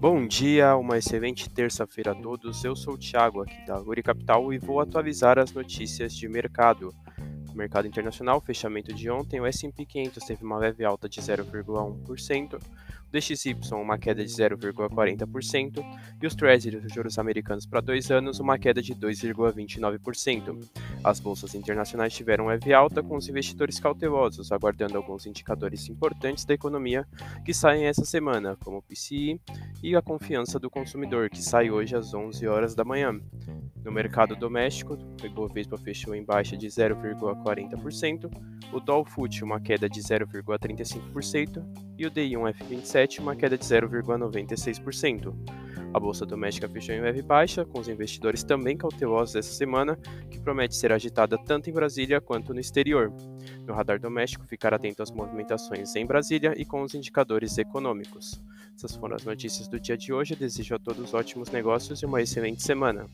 Bom dia, uma excelente terça-feira a todos. Eu sou o Thiago aqui da Aguri Capital e vou atualizar as notícias de mercado. Mercado internacional, fechamento de ontem, o S&P 500 teve uma leve alta de 0,1%, o DXY uma queda de 0,40% e os Treasuries, os juros americanos para dois anos, uma queda de 2,29%. As bolsas internacionais tiveram leve alta, com os investidores cautelosos, aguardando alguns indicadores importantes da economia que saem essa semana, como o PCI e a confiança do consumidor, que sai hoje às 11 horas da manhã. No mercado doméstico, o Ibovespa fechou em baixa de 0,40%, o Dow Foot uma queda de 0,35% e o DI1F27 uma queda de 0,96%. A bolsa doméstica fechou em leve baixa, com os investidores também cautelosos essa semana, que promete ser agitada tanto em Brasília quanto no exterior. No radar doméstico, ficar atento às movimentações em Brasília e com os indicadores econômicos. Essas foram as notícias do dia de hoje. Desejo a todos ótimos negócios e uma excelente semana.